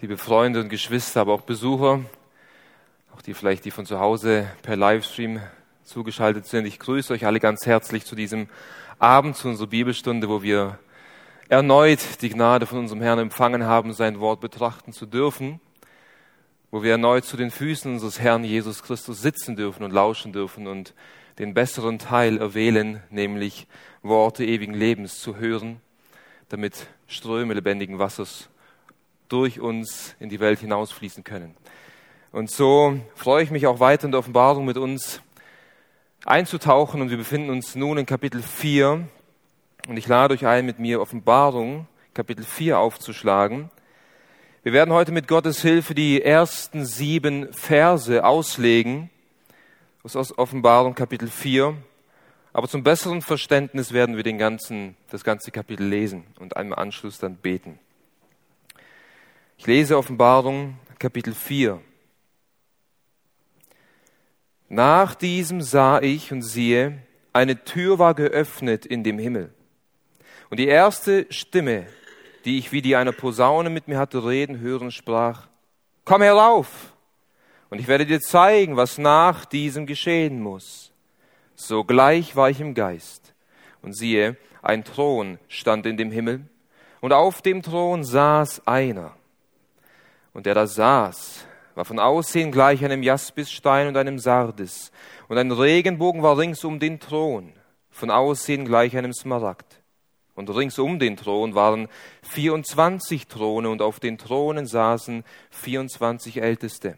liebe Freunde und Geschwister, aber auch Besucher, auch die vielleicht, die von zu Hause per Livestream zugeschaltet sind. Ich grüße euch alle ganz herzlich zu diesem Abend, zu unserer Bibelstunde, wo wir erneut die Gnade von unserem Herrn empfangen haben, sein Wort betrachten zu dürfen, wo wir erneut zu den Füßen unseres Herrn Jesus Christus sitzen dürfen und lauschen dürfen und den besseren Teil erwählen, nämlich Worte ewigen Lebens zu hören, damit Ströme lebendigen Wassers durch uns in die Welt hinausfließen können. Und so freue ich mich auch weiter in der Offenbarung mit uns einzutauchen und wir befinden uns nun in Kapitel 4 und ich lade euch ein, mit mir Offenbarung Kapitel 4 aufzuschlagen. Wir werden heute mit Gottes Hilfe die ersten sieben Verse auslegen aus Offenbarung Kapitel 4. Aber zum besseren Verständnis werden wir den ganzen, das ganze Kapitel lesen und im Anschluss dann beten. Ich lese Offenbarung Kapitel 4. Nach diesem sah ich und siehe, eine Tür war geöffnet in dem Himmel. Und die erste Stimme, die ich wie die einer Posaune mit mir hatte reden hören, sprach, komm herauf, und ich werde dir zeigen, was nach diesem geschehen muss. Sogleich war ich im Geist, und siehe, ein Thron stand in dem Himmel, und auf dem Thron saß einer und der da saß, war von Aussehen gleich einem Jaspisstein und einem Sardis, und ein Regenbogen war rings um den Thron, von Aussehen gleich einem Smaragd. Und rings um den Thron waren vierundzwanzig Throne, und auf den Thronen saßen vierundzwanzig Älteste,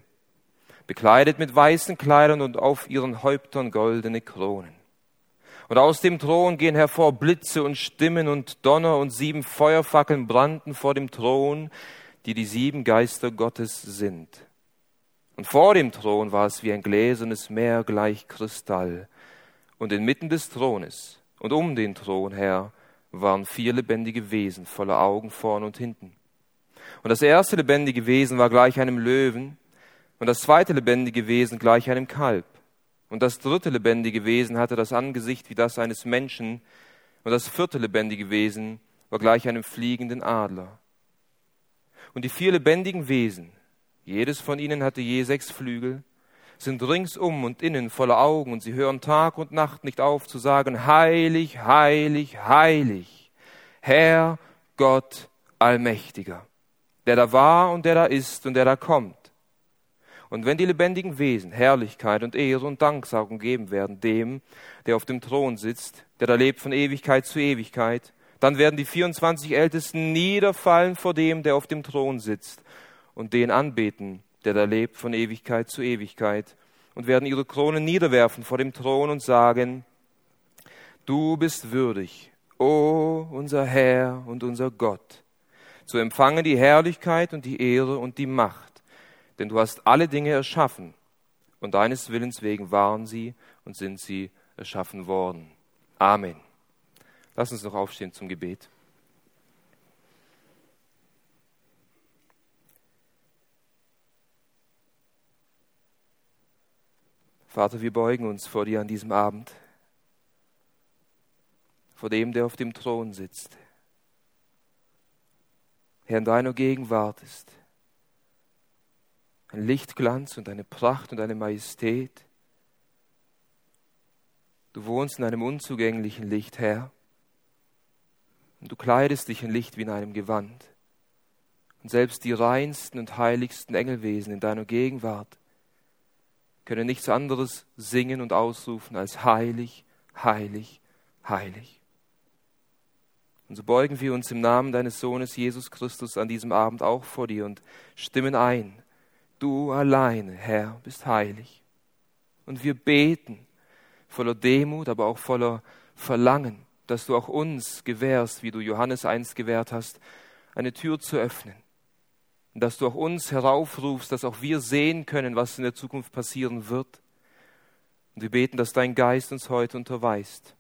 bekleidet mit weißen Kleidern und auf ihren Häuptern goldene Kronen. Und aus dem Thron gehen hervor Blitze und Stimmen und Donner, und sieben Feuerfackeln brannten vor dem Thron, die die sieben Geister Gottes sind. Und vor dem Thron war es wie ein gläsernes Meer gleich Kristall. Und inmitten des Thrones und um den Thron her waren vier lebendige Wesen voller Augen vorn und hinten. Und das erste lebendige Wesen war gleich einem Löwen, und das zweite lebendige Wesen gleich einem Kalb. Und das dritte lebendige Wesen hatte das Angesicht wie das eines Menschen, und das vierte lebendige Wesen war gleich einem fliegenden Adler. Und die vier lebendigen Wesen, jedes von ihnen hatte je sechs Flügel, sind ringsum und innen voller Augen, und sie hören Tag und Nacht nicht auf zu sagen, heilig, heilig, heilig, Herr Gott Allmächtiger, der da war und der da ist und der da kommt. Und wenn die lebendigen Wesen Herrlichkeit und Ehre und Danksagung geben werden dem, der auf dem Thron sitzt, der da lebt von Ewigkeit zu Ewigkeit, dann werden die 24 Ältesten niederfallen vor dem, der auf dem Thron sitzt und den anbeten, der da lebt von Ewigkeit zu Ewigkeit und werden ihre Kronen niederwerfen vor dem Thron und sagen, du bist würdig, o unser Herr und unser Gott, zu empfangen die Herrlichkeit und die Ehre und die Macht, denn du hast alle Dinge erschaffen und deines Willens wegen waren sie und sind sie erschaffen worden. Amen. Lass uns noch aufstehen zum Gebet. Vater, wir beugen uns vor dir an diesem Abend, vor dem, der auf dem Thron sitzt. Herr, in deiner Gegenwart ist ein Lichtglanz und eine Pracht und eine Majestät. Du wohnst in einem unzugänglichen Licht, Herr. Und du kleidest dich in Licht wie in einem Gewand. Und selbst die reinsten und heiligsten Engelwesen in deiner Gegenwart können nichts anderes singen und ausrufen als heilig, heilig, heilig. Und so beugen wir uns im Namen deines Sohnes Jesus Christus an diesem Abend auch vor dir und stimmen ein. Du alleine, Herr, bist heilig. Und wir beten voller Demut, aber auch voller Verlangen dass du auch uns gewährst, wie du Johannes einst gewährt hast, eine Tür zu öffnen. Und dass du auch uns heraufrufst, dass auch wir sehen können, was in der Zukunft passieren wird. Und wir beten, dass dein Geist uns heute unterweist.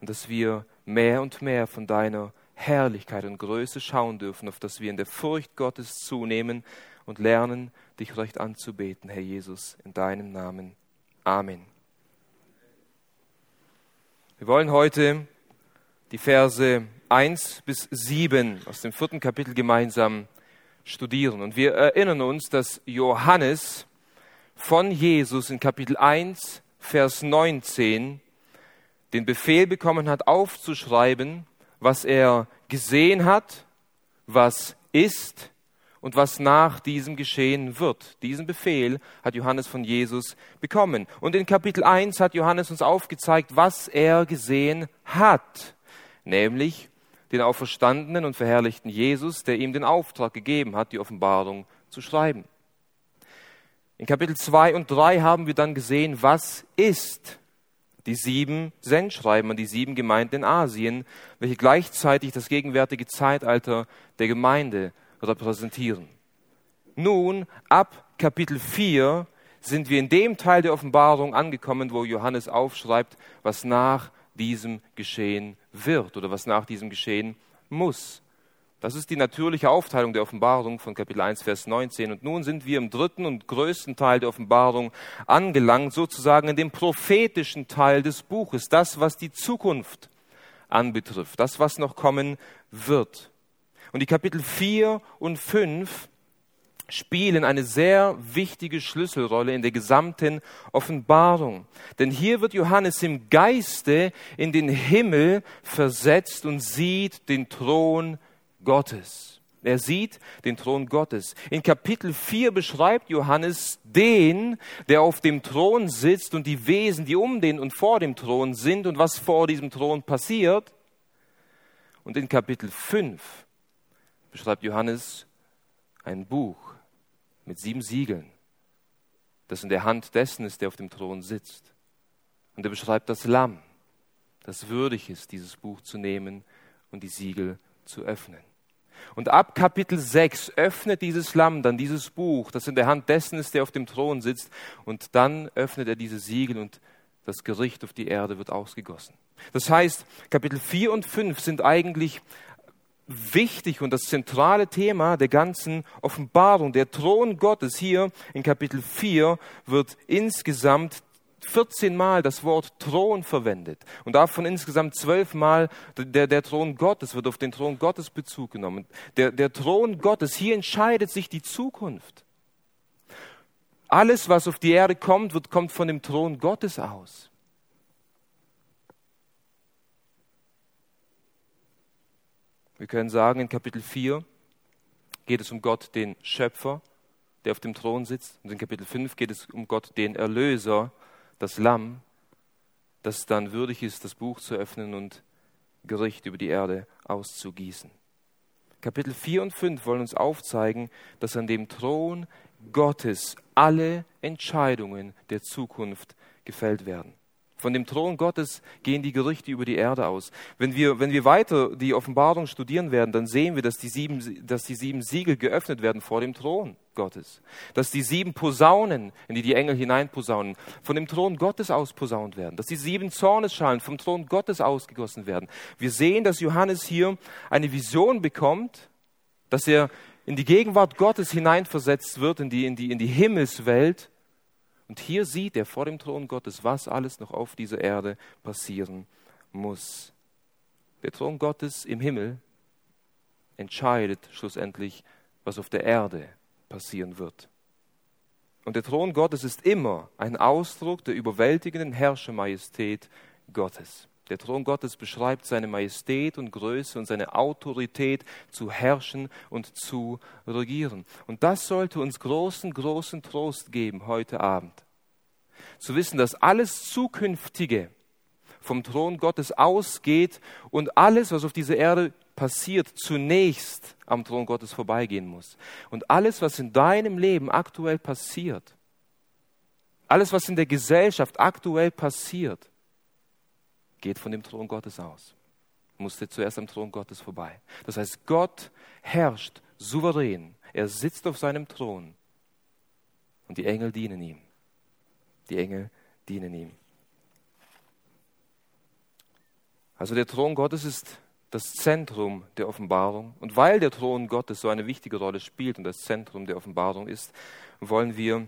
Und dass wir mehr und mehr von deiner Herrlichkeit und Größe schauen dürfen, auf dass wir in der Furcht Gottes zunehmen und lernen, dich recht anzubeten, Herr Jesus, in deinem Namen. Amen. Wir wollen heute die Verse 1 bis 7 aus dem vierten Kapitel gemeinsam studieren. Und wir erinnern uns, dass Johannes von Jesus in Kapitel 1, Vers 19 den Befehl bekommen hat, aufzuschreiben, was er gesehen hat, was ist und was nach diesem geschehen wird. Diesen Befehl hat Johannes von Jesus bekommen. Und in Kapitel 1 hat Johannes uns aufgezeigt, was er gesehen hat, nämlich den auferstandenen und verherrlichten Jesus, der ihm den Auftrag gegeben hat, die Offenbarung zu schreiben. In Kapitel 2 und 3 haben wir dann gesehen, was ist die sieben Sendschreiben an die sieben Gemeinden in Asien, welche gleichzeitig das gegenwärtige Zeitalter der Gemeinde repräsentieren. Nun, ab Kapitel 4 sind wir in dem Teil der Offenbarung angekommen, wo Johannes aufschreibt, was nach diesem geschehen wird oder was nach diesem geschehen muss. Das ist die natürliche Aufteilung der Offenbarung von Kapitel 1, Vers 19. Und nun sind wir im dritten und größten Teil der Offenbarung angelangt, sozusagen in dem prophetischen Teil des Buches, das, was die Zukunft anbetrifft, das, was noch kommen wird. Und die Kapitel 4 und 5 spielen eine sehr wichtige Schlüsselrolle in der gesamten Offenbarung. Denn hier wird Johannes im Geiste in den Himmel versetzt und sieht den Thron Gottes. Er sieht den Thron Gottes. In Kapitel 4 beschreibt Johannes den, der auf dem Thron sitzt und die Wesen, die um den und vor dem Thron sind und was vor diesem Thron passiert. Und in Kapitel 5 beschreibt Johannes ein Buch mit sieben Siegeln, das in der Hand dessen ist, der auf dem Thron sitzt. Und er beschreibt das Lamm, das würdig ist, dieses Buch zu nehmen und die Siegel zu öffnen. Und ab Kapitel 6 öffnet dieses Lamm dann dieses Buch, das in der Hand dessen ist, der auf dem Thron sitzt, und dann öffnet er diese Siegel und das Gericht auf die Erde wird ausgegossen. Das heißt, Kapitel 4 und 5 sind eigentlich wichtig und das zentrale Thema der ganzen Offenbarung. Der Thron Gottes hier in Kapitel 4 wird insgesamt 14 Mal das Wort Thron verwendet und davon insgesamt zwölf Mal der, der Thron Gottes wird auf den Thron Gottes Bezug genommen. Der, der Thron Gottes, hier entscheidet sich die Zukunft. Alles, was auf die Erde kommt, wird, kommt von dem Thron Gottes aus. Wir können sagen, in Kapitel 4 geht es um Gott, den Schöpfer, der auf dem Thron sitzt. Und in Kapitel 5 geht es um Gott, den Erlöser, das Lamm, das dann würdig ist, das Buch zu öffnen und Gericht über die Erde auszugießen. Kapitel 4 und 5 wollen uns aufzeigen, dass an dem Thron Gottes alle Entscheidungen der Zukunft gefällt werden. Von dem Thron Gottes gehen die Gerichte über die Erde aus. Wenn wir, wenn wir weiter die Offenbarung studieren werden, dann sehen wir, dass die, sieben, dass die sieben Siegel geöffnet werden vor dem Thron Gottes. Dass die sieben Posaunen, in die die Engel hineinposaunen, von dem Thron Gottes aus posaunt werden. Dass die sieben Zornesschalen vom Thron Gottes ausgegossen werden. Wir sehen, dass Johannes hier eine Vision bekommt, dass er in die Gegenwart Gottes hineinversetzt wird, in die, in die, in die Himmelswelt und hier sieht er vor dem Thron Gottes, was alles noch auf dieser Erde passieren muss. Der Thron Gottes im Himmel entscheidet schlussendlich, was auf der Erde passieren wird. Und der Thron Gottes ist immer ein Ausdruck der überwältigenden Herrschermajestät Gottes. Der Thron Gottes beschreibt seine Majestät und Größe und seine Autorität zu herrschen und zu regieren. Und das sollte uns großen, großen Trost geben heute Abend. Zu wissen, dass alles Zukünftige vom Thron Gottes ausgeht und alles, was auf dieser Erde passiert, zunächst am Thron Gottes vorbeigehen muss. Und alles, was in deinem Leben aktuell passiert, alles, was in der Gesellschaft aktuell passiert, geht von dem Thron Gottes aus. Musste zuerst am Thron Gottes vorbei. Das heißt, Gott herrscht souverän. Er sitzt auf seinem Thron und die Engel dienen ihm. Die Engel dienen ihm. Also der Thron Gottes ist das Zentrum der Offenbarung. Und weil der Thron Gottes so eine wichtige Rolle spielt und das Zentrum der Offenbarung ist, wollen wir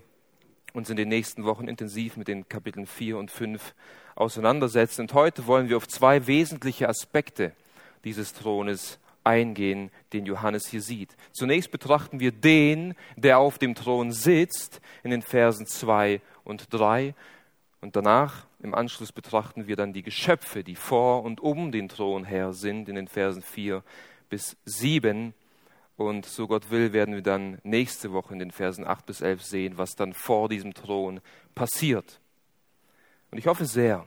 uns in den nächsten Wochen intensiv mit den Kapiteln 4 und 5 auseinandersetzen. Und heute wollen wir auf zwei wesentliche Aspekte dieses Thrones eingehen, den Johannes hier sieht. Zunächst betrachten wir den, der auf dem Thron sitzt, in den Versen 2 und 3. Und danach, im Anschluss, betrachten wir dann die Geschöpfe, die vor und um den Thron her sind, in den Versen 4 bis 7. Und so Gott will, werden wir dann nächste Woche in den Versen 8 bis 11 sehen, was dann vor diesem Thron passiert. Und ich hoffe sehr,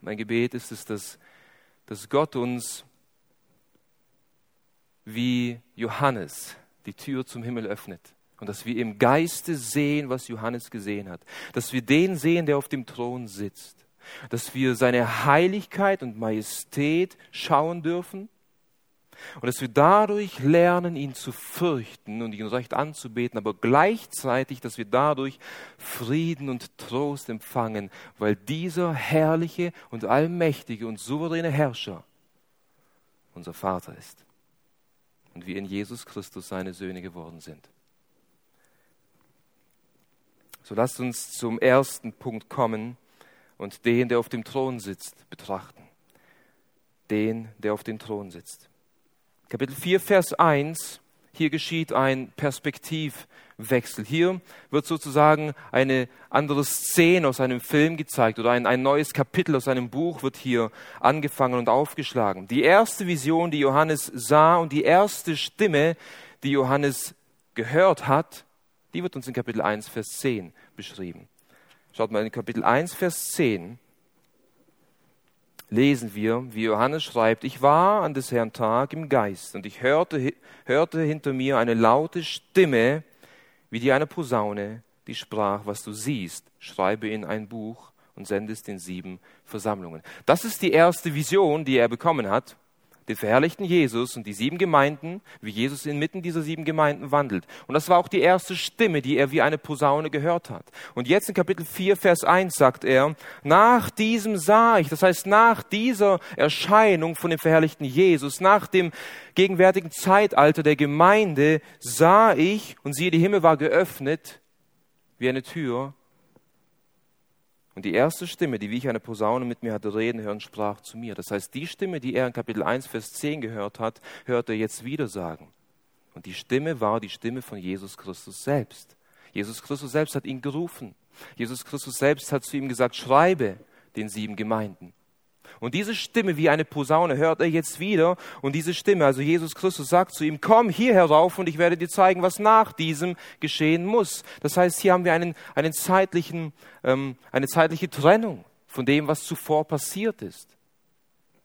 mein Gebet ist es, dass, dass Gott uns wie Johannes die Tür zum Himmel öffnet und dass wir im Geiste sehen, was Johannes gesehen hat, dass wir den sehen, der auf dem Thron sitzt, dass wir seine Heiligkeit und Majestät schauen dürfen und dass wir dadurch lernen, ihn zu fürchten und ihn recht anzubeten, aber gleichzeitig, dass wir dadurch Frieden und Trost empfangen, weil dieser herrliche und allmächtige und souveräne Herrscher unser Vater ist und wir in Jesus Christus seine Söhne geworden sind. So lasst uns zum ersten Punkt kommen und den, der auf dem Thron sitzt, betrachten. Den, der auf dem Thron sitzt. Kapitel 4, Vers 1, hier geschieht ein Perspektivwechsel. Hier wird sozusagen eine andere Szene aus einem Film gezeigt oder ein, ein neues Kapitel aus einem Buch wird hier angefangen und aufgeschlagen. Die erste Vision, die Johannes sah und die erste Stimme, die Johannes gehört hat, die wird uns in Kapitel 1, Vers 10 beschrieben. Schaut mal in Kapitel 1, Vers 10 lesen wir, wie Johannes schreibt, ich war an des Herrn Tag im Geist und ich hörte, hörte hinter mir eine laute Stimme, wie die einer Posaune, die sprach, was du siehst, schreibe in ein Buch und sende es den sieben Versammlungen. Das ist die erste Vision, die er bekommen hat den verherrlichten Jesus und die sieben Gemeinden, wie Jesus inmitten dieser sieben Gemeinden wandelt. Und das war auch die erste Stimme, die er wie eine Posaune gehört hat. Und jetzt in Kapitel 4, Vers 1 sagt er, nach diesem sah ich, das heißt nach dieser Erscheinung von dem verherrlichten Jesus, nach dem gegenwärtigen Zeitalter der Gemeinde, sah ich, und siehe, die Himmel war geöffnet, wie eine Tür, und die erste Stimme, die wie ich eine Posaune mit mir hatte reden hören, sprach zu mir. Das heißt, die Stimme, die er in Kapitel 1, Vers 10 gehört hat, hört er jetzt wieder sagen. Und die Stimme war die Stimme von Jesus Christus selbst. Jesus Christus selbst hat ihn gerufen. Jesus Christus selbst hat zu ihm gesagt, schreibe den sieben Gemeinden. Und diese Stimme wie eine Posaune hört er jetzt wieder. Und diese Stimme, also Jesus Christus sagt zu ihm, komm hier herauf und ich werde dir zeigen, was nach diesem geschehen muss. Das heißt, hier haben wir einen, einen zeitlichen, ähm, eine zeitliche Trennung von dem, was zuvor passiert ist.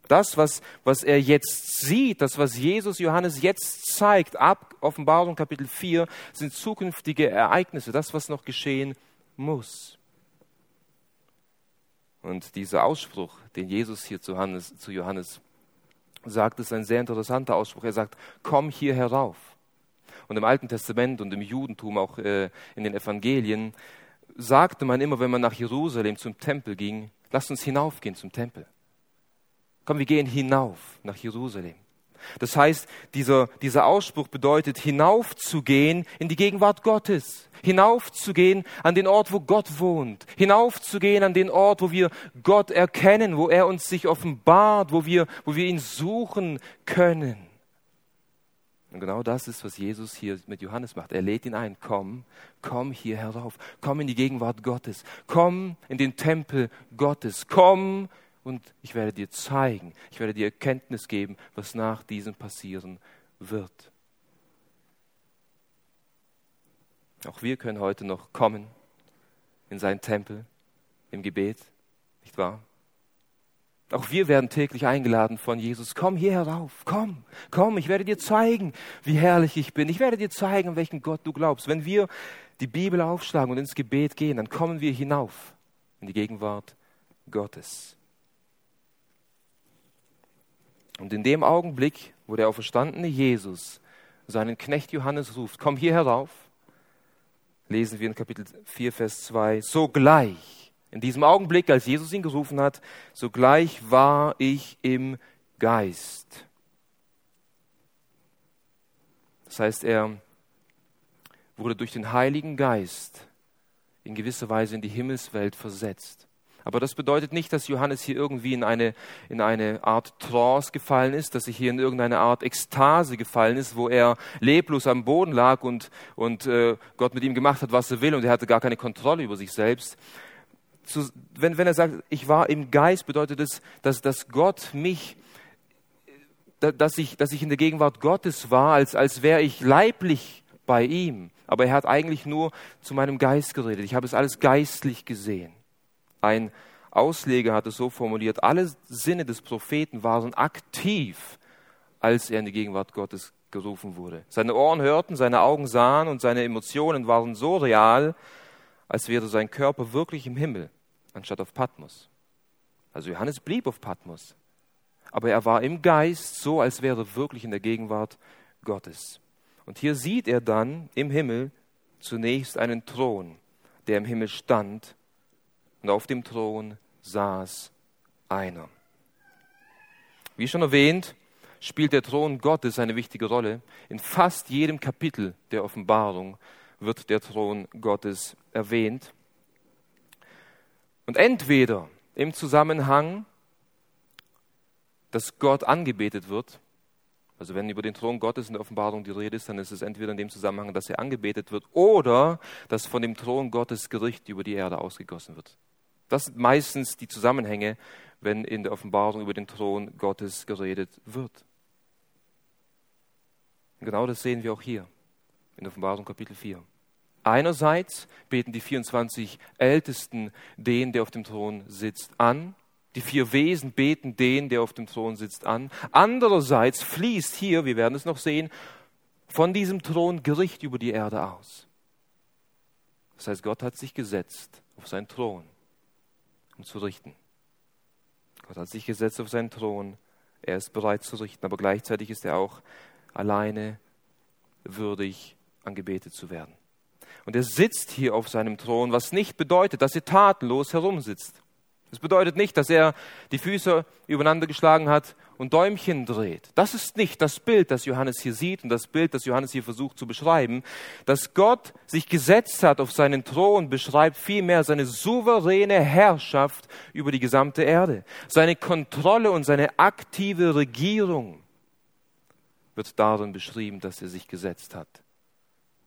Das, was, was er jetzt sieht, das, was Jesus Johannes jetzt zeigt, ab Offenbarung Kapitel 4, sind zukünftige Ereignisse, das, was noch geschehen muss. Und dieser Ausspruch, den Jesus hier zu Johannes, zu Johannes sagt, ist ein sehr interessanter Ausspruch. Er sagt, komm hier herauf. Und im Alten Testament und im Judentum, auch äh, in den Evangelien, sagte man immer, wenn man nach Jerusalem zum Tempel ging, lasst uns hinaufgehen zum Tempel. Komm, wir gehen hinauf nach Jerusalem. Das heißt, dieser, dieser Ausspruch bedeutet, hinaufzugehen in die Gegenwart Gottes, hinaufzugehen an den Ort, wo Gott wohnt, hinaufzugehen an den Ort, wo wir Gott erkennen, wo er uns sich offenbart, wo wir, wo wir ihn suchen können. Und genau das ist, was Jesus hier mit Johannes macht. Er lädt ihn ein, komm, komm hier herauf, komm in die Gegenwart Gottes, komm in den Tempel Gottes, komm und ich werde dir zeigen, ich werde dir Erkenntnis geben, was nach diesem passieren wird. Auch wir können heute noch kommen in seinen Tempel im Gebet, nicht wahr? Auch wir werden täglich eingeladen von Jesus. Komm hier herauf, komm, komm, ich werde dir zeigen, wie herrlich ich bin. Ich werde dir zeigen, an welchen Gott du glaubst. Wenn wir die Bibel aufschlagen und ins Gebet gehen, dann kommen wir hinauf in die Gegenwart Gottes. Und in dem Augenblick, wo der auferstandene Jesus seinen Knecht Johannes ruft, komm hier herauf, lesen wir in Kapitel 4, Vers 2, sogleich, in diesem Augenblick, als Jesus ihn gerufen hat, sogleich war ich im Geist. Das heißt, er wurde durch den Heiligen Geist in gewisser Weise in die Himmelswelt versetzt. Aber das bedeutet nicht, dass Johannes hier irgendwie in eine, in eine Art Trance gefallen ist, dass er hier in irgendeine Art Ekstase gefallen ist, wo er leblos am Boden lag und, und äh, Gott mit ihm gemacht hat, was er will und er hatte gar keine Kontrolle über sich selbst. Zu, wenn, wenn er sagt, ich war im Geist, bedeutet es, dass, dass Gott mich, dass ich, dass ich in der Gegenwart Gottes war, als, als wäre ich leiblich bei ihm. Aber er hat eigentlich nur zu meinem Geist geredet. Ich habe es alles geistlich gesehen. Ein Ausleger hat es so formuliert, alle Sinne des Propheten waren aktiv, als er in die Gegenwart Gottes gerufen wurde. Seine Ohren hörten, seine Augen sahen und seine Emotionen waren so real, als wäre sein Körper wirklich im Himmel, anstatt auf Patmos. Also Johannes blieb auf Patmos, aber er war im Geist so, als wäre er wirklich in der Gegenwart Gottes. Und hier sieht er dann im Himmel zunächst einen Thron, der im Himmel stand und auf dem Thron saß einer. Wie schon erwähnt, spielt der Thron Gottes eine wichtige Rolle. In fast jedem Kapitel der Offenbarung wird der Thron Gottes erwähnt. Und entweder im Zusammenhang, dass Gott angebetet wird, also wenn über den Thron Gottes in der Offenbarung die Rede ist, dann ist es entweder in dem Zusammenhang, dass er angebetet wird oder dass von dem Thron Gottes Gericht über die Erde ausgegossen wird. Das sind meistens die Zusammenhänge, wenn in der Offenbarung über den Thron Gottes geredet wird. Und genau das sehen wir auch hier in Offenbarung Kapitel 4. Einerseits beten die 24 Ältesten den, der auf dem Thron sitzt, an. Die vier Wesen beten den, der auf dem Thron sitzt, an. Andererseits fließt hier, wir werden es noch sehen, von diesem Thron Gericht über die Erde aus. Das heißt, Gott hat sich gesetzt auf seinen Thron um zu richten. Gott hat sich gesetzt auf seinen Thron. Er ist bereit zu richten, aber gleichzeitig ist er auch alleine würdig, angebetet zu werden. Und er sitzt hier auf seinem Thron, was nicht bedeutet, dass er tatenlos herumsitzt. Das bedeutet nicht, dass er die Füße übereinander geschlagen hat und Däumchen dreht. Das ist nicht das Bild, das Johannes hier sieht und das Bild, das Johannes hier versucht zu beschreiben. Dass Gott sich gesetzt hat auf seinen Thron, beschreibt vielmehr seine souveräne Herrschaft über die gesamte Erde. Seine Kontrolle und seine aktive Regierung wird darin beschrieben, dass er sich gesetzt hat.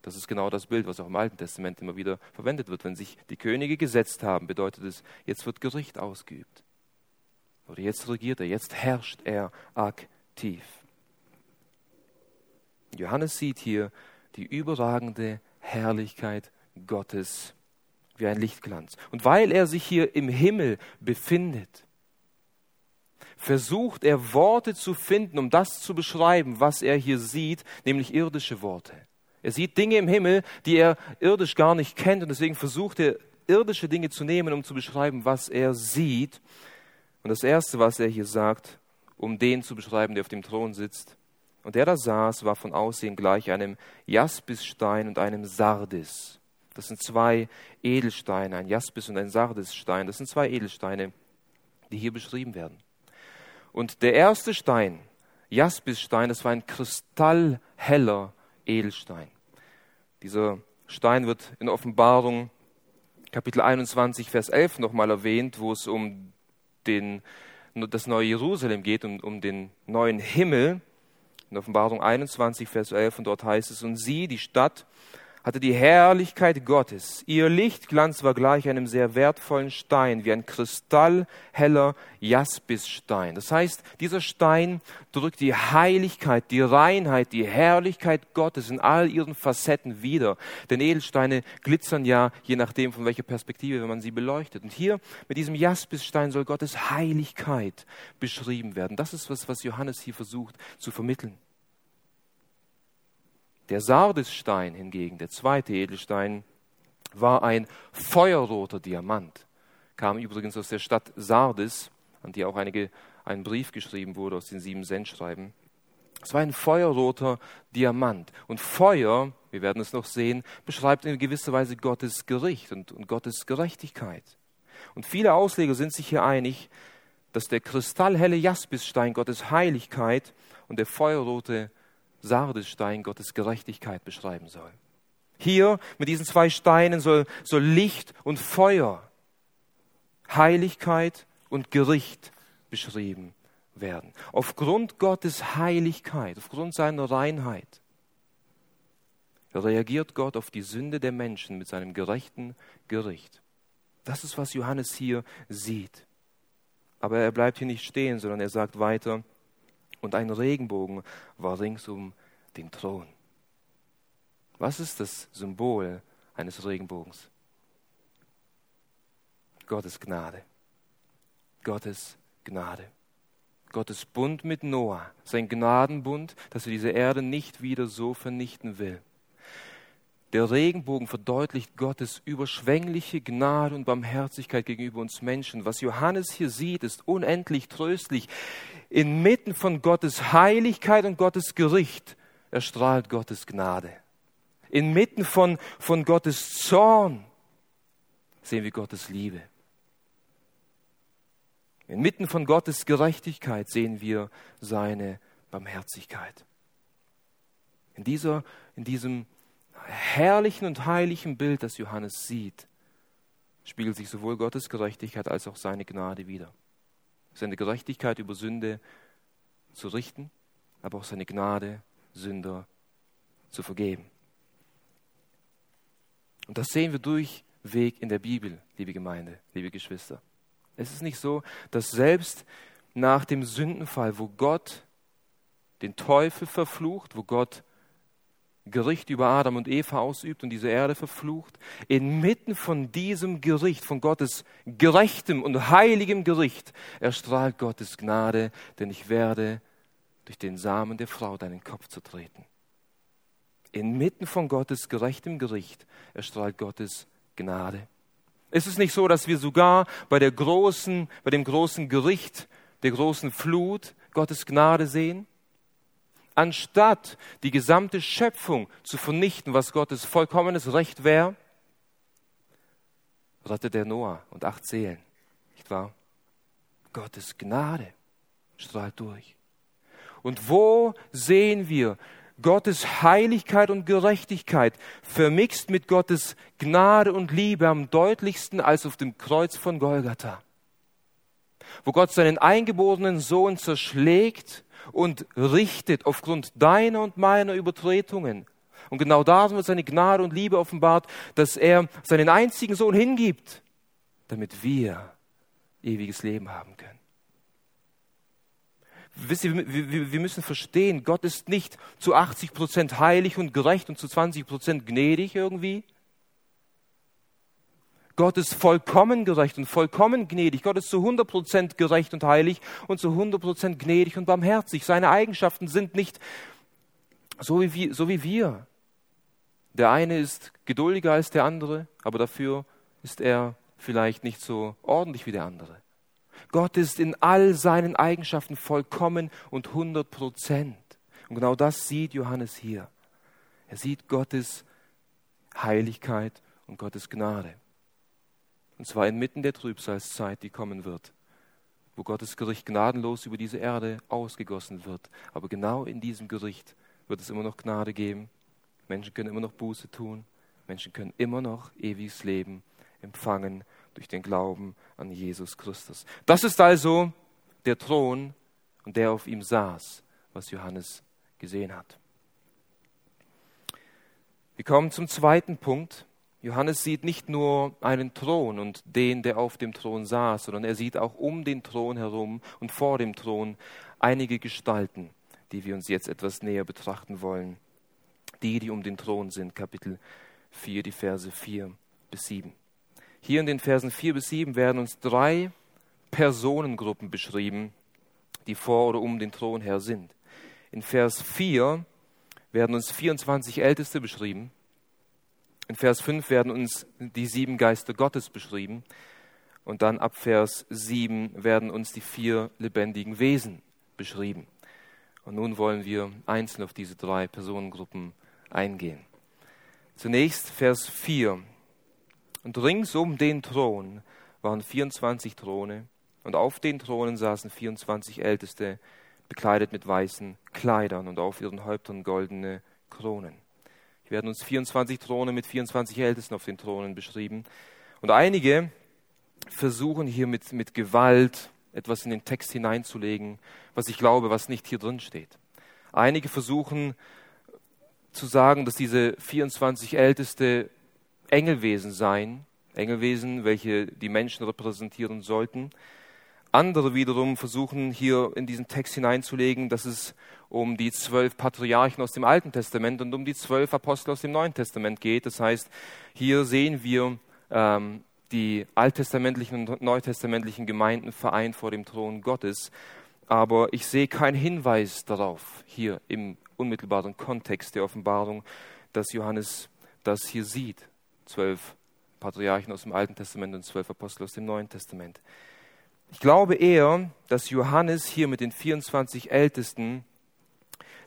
Das ist genau das Bild, was auch im Alten Testament immer wieder verwendet wird. Wenn sich die Könige gesetzt haben, bedeutet es, jetzt wird Gericht ausgeübt. Oder jetzt regiert er, jetzt herrscht er aktiv. Johannes sieht hier die überragende Herrlichkeit Gottes wie ein Lichtglanz. Und weil er sich hier im Himmel befindet, versucht er Worte zu finden, um das zu beschreiben, was er hier sieht, nämlich irdische Worte. Er sieht Dinge im Himmel, die er irdisch gar nicht kennt und deswegen versucht er irdische Dinge zu nehmen, um zu beschreiben, was er sieht. Und das Erste, was er hier sagt, um den zu beschreiben, der auf dem Thron sitzt, und der da saß, war von Aussehen gleich einem Jaspisstein und einem Sardis. Das sind zwei Edelsteine, ein Jaspis und ein Sardisstein. Das sind zwei Edelsteine, die hier beschrieben werden. Und der erste Stein, Jaspisstein, das war ein kristallheller Edelstein. Dieser Stein wird in Offenbarung Kapitel 21, Vers 11 nochmal erwähnt, wo es um den, das neue Jerusalem geht, um, um den neuen Himmel. In Offenbarung 21, Vers 11, und dort heißt es, und sie, die Stadt, hatte die Herrlichkeit Gottes. Ihr Lichtglanz war gleich einem sehr wertvollen Stein, wie ein kristallheller Jaspisstein. Das heißt, dieser Stein drückt die Heiligkeit, die Reinheit, die Herrlichkeit Gottes in all ihren Facetten wider. Denn Edelsteine glitzern ja, je nachdem, von welcher Perspektive, wenn man sie beleuchtet. Und hier mit diesem Jaspisstein soll Gottes Heiligkeit beschrieben werden. Das ist was, was Johannes hier versucht zu vermitteln. Der Sardisstein hingegen, der zweite Edelstein, war ein feuerroter Diamant. Kam übrigens aus der Stadt Sardis, an die auch einige, ein Brief geschrieben wurde aus den sieben Sendschreiben. Es war ein feuerroter Diamant. Und Feuer, wir werden es noch sehen, beschreibt in gewisser Weise Gottes Gericht und, und Gottes Gerechtigkeit. Und viele Ausleger sind sich hier einig, dass der kristallhelle Jaspisstein Gottes Heiligkeit und der feuerrote Sardesstein Gottes Gerechtigkeit beschreiben soll. Hier mit diesen zwei Steinen soll, soll Licht und Feuer Heiligkeit und Gericht beschrieben werden. Aufgrund Gottes Heiligkeit, aufgrund seiner Reinheit, reagiert Gott auf die Sünde der Menschen mit seinem gerechten Gericht. Das ist, was Johannes hier sieht. Aber er bleibt hier nicht stehen, sondern er sagt weiter, und ein Regenbogen war rings um den Thron. Was ist das Symbol eines Regenbogens? Gottes Gnade. Gottes Gnade. Gottes Bund mit Noah, sein Gnadenbund, dass er diese Erde nicht wieder so vernichten will. Der Regenbogen verdeutlicht Gottes überschwängliche Gnade und Barmherzigkeit gegenüber uns Menschen. Was Johannes hier sieht, ist unendlich tröstlich. Inmitten von Gottes Heiligkeit und Gottes Gericht erstrahlt Gottes Gnade. Inmitten von, von Gottes Zorn sehen wir Gottes Liebe. Inmitten von Gottes Gerechtigkeit sehen wir seine Barmherzigkeit. In, dieser, in diesem herrlichen und heiligen Bild, das Johannes sieht, spiegelt sich sowohl Gottes Gerechtigkeit als auch seine Gnade wider. Seine Gerechtigkeit über Sünde zu richten, aber auch seine Gnade, Sünder zu vergeben. Und das sehen wir durchweg in der Bibel, liebe Gemeinde, liebe Geschwister. Es ist nicht so, dass selbst nach dem Sündenfall, wo Gott den Teufel verflucht, wo Gott Gericht über Adam und Eva ausübt und diese Erde verflucht, inmitten von diesem Gericht, von Gottes gerechtem und heiligem Gericht, erstrahlt Gottes Gnade, denn ich werde durch den Samen der Frau deinen Kopf zu treten. Inmitten von Gottes gerechtem Gericht erstrahlt Gottes Gnade. Es ist nicht so, dass wir sogar bei der großen, bei dem großen Gericht, der großen Flut Gottes Gnade sehen? Anstatt die gesamte Schöpfung zu vernichten, was Gottes vollkommenes Recht wäre, rettet der Noah und acht Seelen, nicht wahr? Gottes Gnade strahlt durch. Und wo sehen wir Gottes Heiligkeit und Gerechtigkeit vermixt mit Gottes Gnade und Liebe am deutlichsten als auf dem Kreuz von Golgatha, wo Gott seinen eingeborenen Sohn zerschlägt und richtet aufgrund deiner und meiner Übertretungen. Und genau darin wird seine Gnade und Liebe offenbart, dass er seinen einzigen Sohn hingibt, damit wir ewiges Leben haben können. Wisst ihr, wir müssen verstehen, Gott ist nicht zu 80 Prozent heilig und gerecht und zu 20 Prozent gnädig irgendwie. Gott ist vollkommen gerecht und vollkommen gnädig. Gott ist zu 100 Prozent gerecht und heilig und zu 100 Prozent gnädig und barmherzig. Seine Eigenschaften sind nicht so wie, wir, so wie wir. Der eine ist geduldiger als der andere, aber dafür ist er vielleicht nicht so ordentlich wie der andere. Gott ist in all seinen Eigenschaften vollkommen und 100 Prozent. Und genau das sieht Johannes hier. Er sieht Gottes Heiligkeit und Gottes Gnade. Und zwar inmitten der Trübsalzeit, die kommen wird, wo Gottes Gericht gnadenlos über diese Erde ausgegossen wird. Aber genau in diesem Gericht wird es immer noch Gnade geben. Menschen können immer noch Buße tun. Menschen können immer noch ewiges Leben empfangen durch den Glauben an Jesus Christus. Das ist also der Thron und der auf ihm saß, was Johannes gesehen hat. Wir kommen zum zweiten Punkt. Johannes sieht nicht nur einen Thron und den, der auf dem Thron saß, sondern er sieht auch um den Thron herum und vor dem Thron einige Gestalten, die wir uns jetzt etwas näher betrachten wollen. Die, die um den Thron sind, Kapitel 4, die Verse 4 bis 7. Hier in den Versen 4 bis 7 werden uns drei Personengruppen beschrieben, die vor oder um den Thron her sind. In Vers 4 werden uns 24 Älteste beschrieben. In Vers 5 werden uns die sieben Geister Gottes beschrieben. Und dann ab Vers 7 werden uns die vier lebendigen Wesen beschrieben. Und nun wollen wir einzeln auf diese drei Personengruppen eingehen. Zunächst Vers 4. Und rings um den Thron waren 24 Throne, und auf den Thronen saßen 24 Älteste, bekleidet mit weißen Kleidern und auf ihren Häuptern goldene Kronen. Hier werden uns 24 Throne mit 24 Ältesten auf den Thronen beschrieben. Und einige versuchen hier mit, mit Gewalt etwas in den Text hineinzulegen, was ich glaube, was nicht hier drin steht. Einige versuchen zu sagen, dass diese 24 Älteste Engelwesen seien, Engelwesen, welche die Menschen repräsentieren sollten. Andere wiederum versuchen hier in diesen Text hineinzulegen, dass es um die zwölf Patriarchen aus dem Alten Testament und um die zwölf Apostel aus dem Neuen Testament geht. Das heißt, hier sehen wir ähm, die alttestamentlichen und neutestamentlichen Gemeinden vereint vor dem Thron Gottes. Aber ich sehe keinen Hinweis darauf hier im unmittelbaren Kontext der Offenbarung, dass Johannes das hier sieht. Zwölf Patriarchen aus dem Alten Testament und zwölf Apostel aus dem Neuen Testament. Ich glaube eher, dass Johannes hier mit den 24 Ältesten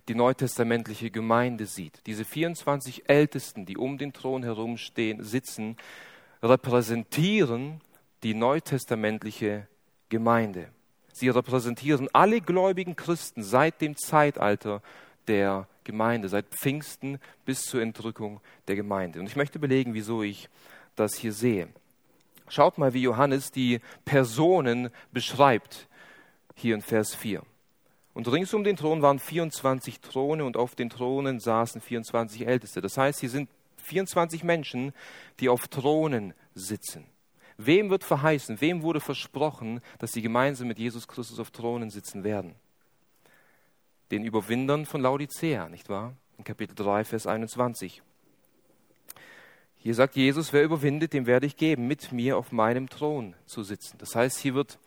die neutestamentliche Gemeinde sieht. Diese 24 Ältesten, die um den Thron herumstehen, sitzen, repräsentieren die neutestamentliche Gemeinde. Sie repräsentieren alle gläubigen Christen seit dem Zeitalter der Gemeinde, seit Pfingsten bis zur Entrückung der Gemeinde. Und ich möchte belegen, wieso ich das hier sehe. Schaut mal, wie Johannes die Personen beschreibt, hier in Vers 4. Und rings um den Thron waren 24 Throne und auf den Thronen saßen 24 Älteste. Das heißt, hier sind 24 Menschen, die auf Thronen sitzen. Wem wird verheißen, wem wurde versprochen, dass sie gemeinsam mit Jesus Christus auf Thronen sitzen werden? Den Überwindern von Laodicea, nicht wahr? In Kapitel 3, Vers 21. Hier sagt Jesus, wer überwindet, dem werde ich geben, mit mir auf meinem Thron zu sitzen. Das heißt, hier wird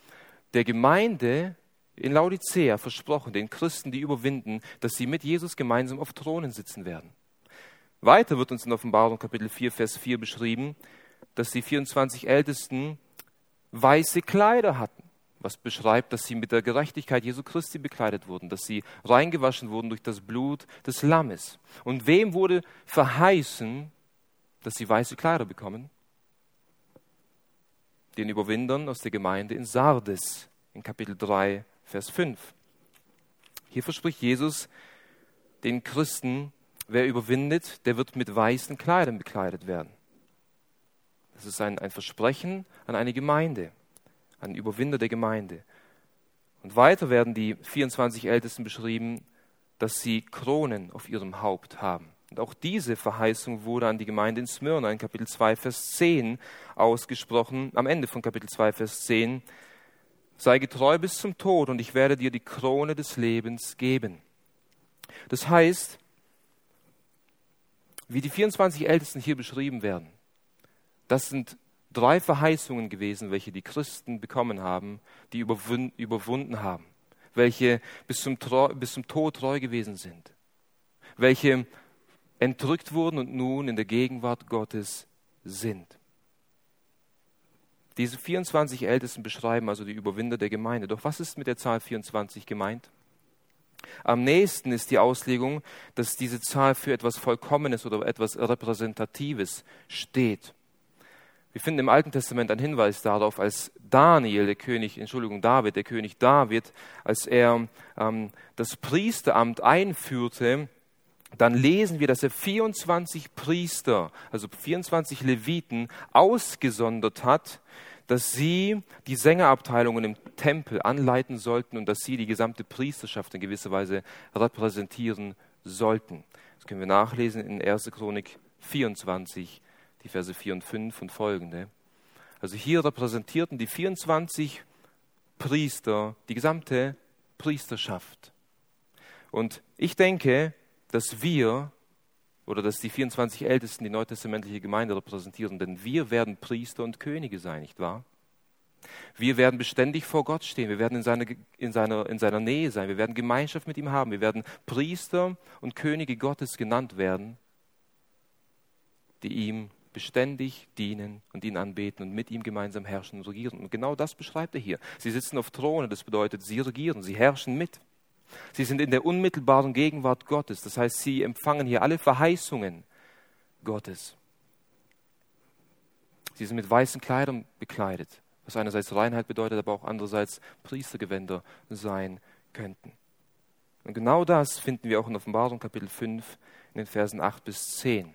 der Gemeinde in Laodicea versprochen, den Christen, die überwinden, dass sie mit Jesus gemeinsam auf Thronen sitzen werden. Weiter wird uns in Offenbarung Kapitel 4, Vers 4 beschrieben, dass die 24 Ältesten weiße Kleider hatten, was beschreibt, dass sie mit der Gerechtigkeit Jesu Christi bekleidet wurden, dass sie reingewaschen wurden durch das Blut des Lammes. Und wem wurde verheißen, dass sie weiße Kleider bekommen? Den Überwindern aus der Gemeinde in Sardes, in Kapitel 3, Vers 5. Hier verspricht Jesus den Christen, wer überwindet, der wird mit weißen Kleidern bekleidet werden. Das ist ein, ein Versprechen an eine Gemeinde, an Überwinder der Gemeinde. Und weiter werden die 24 Ältesten beschrieben, dass sie Kronen auf ihrem Haupt haben. Und auch diese Verheißung wurde an die Gemeinde in Smyrna in Kapitel 2, Vers 10 ausgesprochen, am Ende von Kapitel 2, Vers 10. Sei getreu bis zum Tod und ich werde dir die Krone des Lebens geben. Das heißt, wie die 24 Ältesten hier beschrieben werden, das sind drei Verheißungen gewesen, welche die Christen bekommen haben, die überwunden haben, welche bis zum, bis zum Tod treu gewesen sind, welche entrückt wurden und nun in der Gegenwart Gottes sind. Diese 24 Ältesten beschreiben also die Überwinder der Gemeinde. Doch was ist mit der Zahl 24 gemeint? Am nächsten ist die Auslegung, dass diese Zahl für etwas Vollkommenes oder etwas Repräsentatives steht. Wir finden im Alten Testament einen Hinweis darauf, als Daniel, der König, Entschuldigung, David, der König David, als er ähm, das Priesteramt einführte, dann lesen wir, dass er 24 Priester, also 24 Leviten ausgesondert hat, dass sie die Sängerabteilungen im Tempel anleiten sollten und dass sie die gesamte Priesterschaft in gewisser Weise repräsentieren sollten. Das können wir nachlesen in 1. Chronik 24, die Verse 4 und 5 und folgende. Also hier repräsentierten die 24 Priester die gesamte Priesterschaft. Und ich denke, dass wir oder dass die 24 Ältesten die neutestamentliche Gemeinde repräsentieren, denn wir werden Priester und Könige sein, nicht wahr? Wir werden beständig vor Gott stehen, wir werden in seiner, in, seiner, in seiner Nähe sein, wir werden Gemeinschaft mit ihm haben, wir werden Priester und Könige Gottes genannt werden, die ihm beständig dienen und ihn anbeten und mit ihm gemeinsam herrschen und regieren. Und genau das beschreibt er hier. Sie sitzen auf Thronen, das bedeutet, sie regieren, sie herrschen mit. Sie sind in der unmittelbaren Gegenwart Gottes. Das heißt, sie empfangen hier alle Verheißungen Gottes. Sie sind mit weißen Kleidern bekleidet, was einerseits Reinheit bedeutet, aber auch andererseits Priestergewänder sein könnten. Und genau das finden wir auch in Offenbarung Kapitel 5 in den Versen 8 bis 10.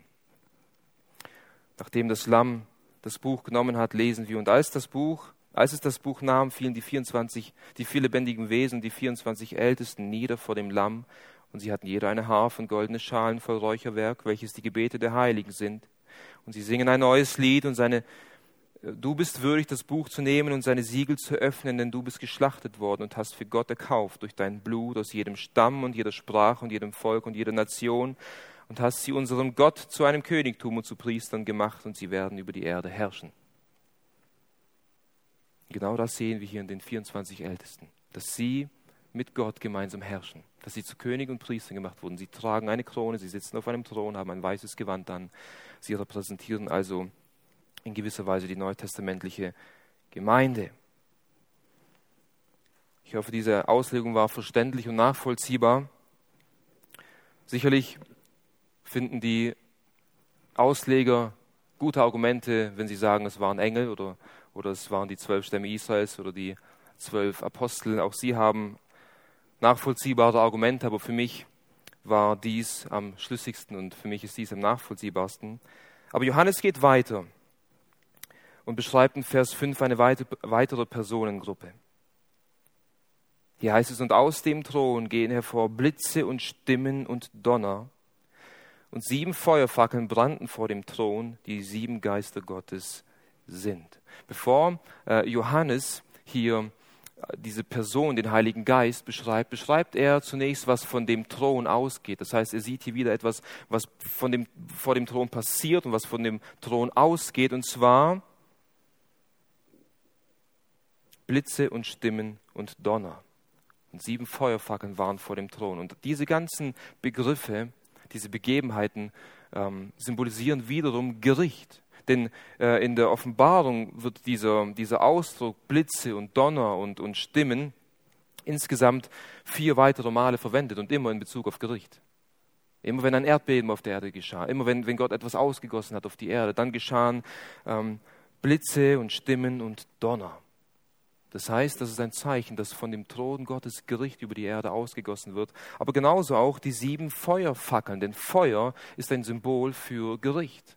Nachdem das Lamm das Buch genommen hat, lesen wir. Und als das Buch, als es das Buch nahm, fielen die 24, die vier lebendigen Wesen, die 24 Ältesten nieder vor dem Lamm. Und sie hatten jeder eine Harfe und goldene Schalen voll Räucherwerk, welches die Gebete der Heiligen sind. Und sie singen ein neues Lied und seine Du bist würdig, das Buch zu nehmen und seine Siegel zu öffnen, denn du bist geschlachtet worden und hast für Gott erkauft durch dein Blut aus jedem Stamm und jeder Sprache und jedem Volk und jeder Nation und hast sie unserem Gott zu einem Königtum und zu Priestern gemacht und sie werden über die Erde herrschen. Genau das sehen wir hier in den 24 Ältesten, dass sie mit Gott gemeinsam herrschen, dass sie zu König und Priestern gemacht wurden. Sie tragen eine Krone, sie sitzen auf einem Thron, haben ein weißes Gewand an. Sie repräsentieren also in gewisser Weise die neutestamentliche Gemeinde. Ich hoffe, diese Auslegung war verständlich und nachvollziehbar. Sicherlich finden die Ausleger gute Argumente, wenn sie sagen, es waren Engel oder, oder es waren die zwölf Stämme Israels oder die zwölf Apostel. Auch sie haben nachvollziehbare Argumente, aber für mich war dies am schlüssigsten und für mich ist dies am nachvollziehbarsten. Aber Johannes geht weiter und beschreibt in Vers 5 eine weitere Personengruppe. Hier heißt es, und aus dem Thron gehen hervor Blitze und Stimmen und Donner und sieben Feuerfackeln brannten vor dem Thron, die sieben Geister Gottes sind. Bevor äh, Johannes hier äh, diese Person, den Heiligen Geist, beschreibt, beschreibt er zunächst, was von dem Thron ausgeht. Das heißt, er sieht hier wieder etwas, was von dem, vor dem Thron passiert und was von dem Thron ausgeht, und zwar Blitze und Stimmen und Donner. Und sieben Feuerfackeln waren vor dem Thron. Und diese ganzen Begriffe diese Begebenheiten ähm, symbolisieren wiederum Gericht. Denn äh, in der Offenbarung wird dieser, dieser Ausdruck Blitze und Donner und, und Stimmen insgesamt vier weitere Male verwendet und immer in Bezug auf Gericht. Immer wenn ein Erdbeben auf der Erde geschah, immer wenn, wenn Gott etwas ausgegossen hat auf die Erde, dann geschahen ähm, Blitze und Stimmen und Donner. Das heißt, das ist ein Zeichen, dass von dem Thron Gottes Gericht über die Erde ausgegossen wird. Aber genauso auch die sieben Feuerfackeln, denn Feuer ist ein Symbol für Gericht.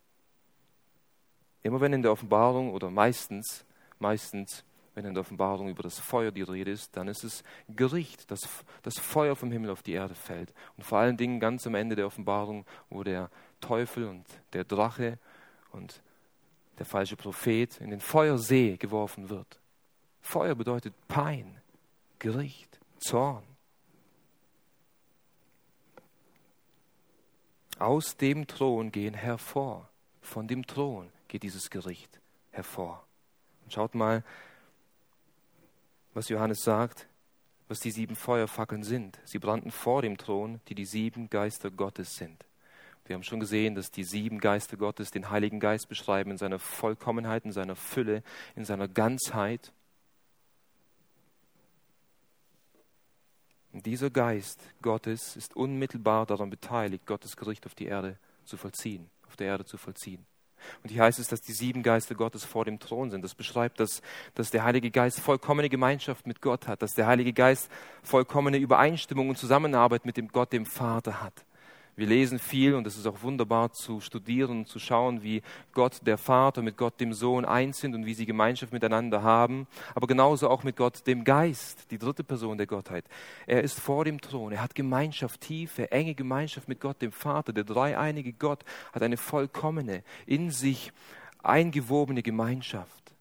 Immer wenn in der Offenbarung oder meistens, meistens, wenn in der Offenbarung über das Feuer die Rede ist, dann ist es Gericht, dass das Feuer vom Himmel auf die Erde fällt. Und vor allen Dingen ganz am Ende der Offenbarung, wo der Teufel und der Drache und der falsche Prophet in den Feuersee geworfen wird. Feuer bedeutet Pein, Gericht, Zorn. Aus dem Thron gehen hervor, von dem Thron geht dieses Gericht hervor. Und schaut mal, was Johannes sagt, was die sieben Feuerfackeln sind. Sie brannten vor dem Thron, die die sieben Geister Gottes sind. Wir haben schon gesehen, dass die sieben Geister Gottes den Heiligen Geist beschreiben in seiner Vollkommenheit, in seiner Fülle, in seiner Ganzheit. Und dieser Geist Gottes ist unmittelbar daran beteiligt, Gottes Gericht auf die Erde zu vollziehen, auf der Erde zu vollziehen. Und hier heißt es, dass die sieben Geister Gottes vor dem Thron sind. Das beschreibt, dass, dass der Heilige Geist vollkommene Gemeinschaft mit Gott hat, dass der Heilige Geist vollkommene Übereinstimmung und Zusammenarbeit mit dem Gott, dem Vater hat. Wir lesen viel und es ist auch wunderbar zu studieren und zu schauen, wie Gott der Vater mit Gott dem Sohn eins sind und wie sie Gemeinschaft miteinander haben, aber genauso auch mit Gott dem Geist, die dritte Person der Gottheit. Er ist vor dem Thron, er hat Gemeinschaft, tiefe, enge Gemeinschaft mit Gott dem Vater. Der dreieinige Gott hat eine vollkommene, in sich eingewobene Gemeinschaft.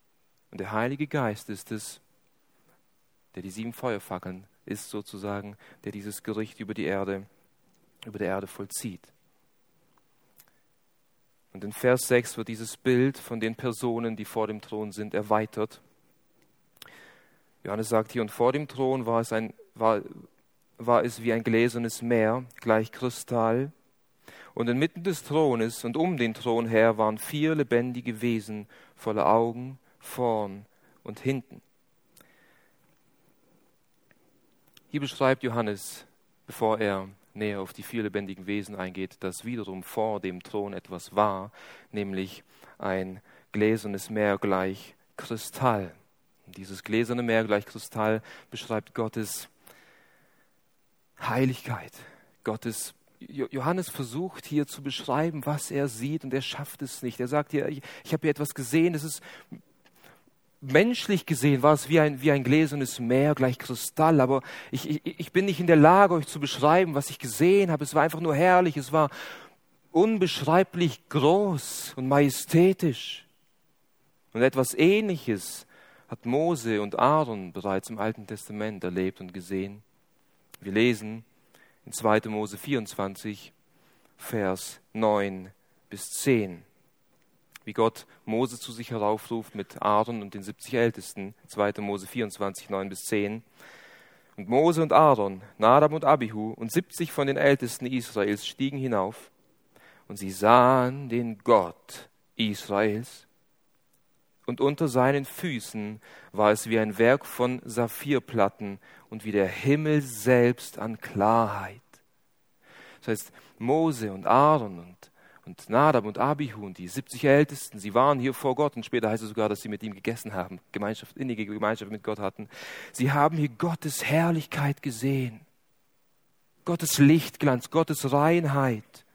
Und der Heilige Geist ist es, der die sieben Feuerfackeln ist sozusagen, der dieses Gericht über die Erde über der Erde vollzieht. Und in Vers 6 wird dieses Bild von den Personen, die vor dem Thron sind, erweitert. Johannes sagt hier, und vor dem Thron war es, ein, war, war es wie ein gläsernes Meer, gleich Kristall. Und inmitten des Thrones und um den Thron her waren vier lebendige Wesen voller Augen, vorn und hinten. Hier beschreibt Johannes, bevor er näher auf die vier lebendigen Wesen eingeht, dass wiederum vor dem Thron etwas war, nämlich ein gläsernes Meer gleich Kristall. Dieses gläserne Meer gleich Kristall beschreibt Gottes Heiligkeit, Gottes Johannes versucht hier zu beschreiben, was er sieht und er schafft es nicht. Er sagt hier, ich, ich habe hier etwas gesehen, das ist menschlich gesehen war es wie ein, wie ein gläsernes Meer, gleich Kristall, aber ich, ich, ich bin nicht in der Lage, euch zu beschreiben, was ich gesehen habe. Es war einfach nur herrlich, es war unbeschreiblich groß und majestätisch. Und etwas Ähnliches hat Mose und Aaron bereits im Alten Testament erlebt und gesehen. Wir lesen in 2. Mose 24, Vers 9 bis 10 wie Gott Mose zu sich heraufruft mit Aaron und den 70 Ältesten, 2. Mose 24, 9 bis 10. Und Mose und Aaron, Nadab und Abihu und 70 von den Ältesten Israels stiegen hinauf und sie sahen den Gott Israels. Und unter seinen Füßen war es wie ein Werk von Saphirplatten und wie der Himmel selbst an Klarheit. Das heißt, Mose und Aaron und und Nadab und Abihu und die 70 Ältesten, sie waren hier vor Gott und später heißt es sogar, dass sie mit ihm gegessen haben, Gemeinschaft, innige Gemeinschaft mit Gott hatten. Sie haben hier Gottes Herrlichkeit gesehen, Gottes Lichtglanz, Gottes Reinheit,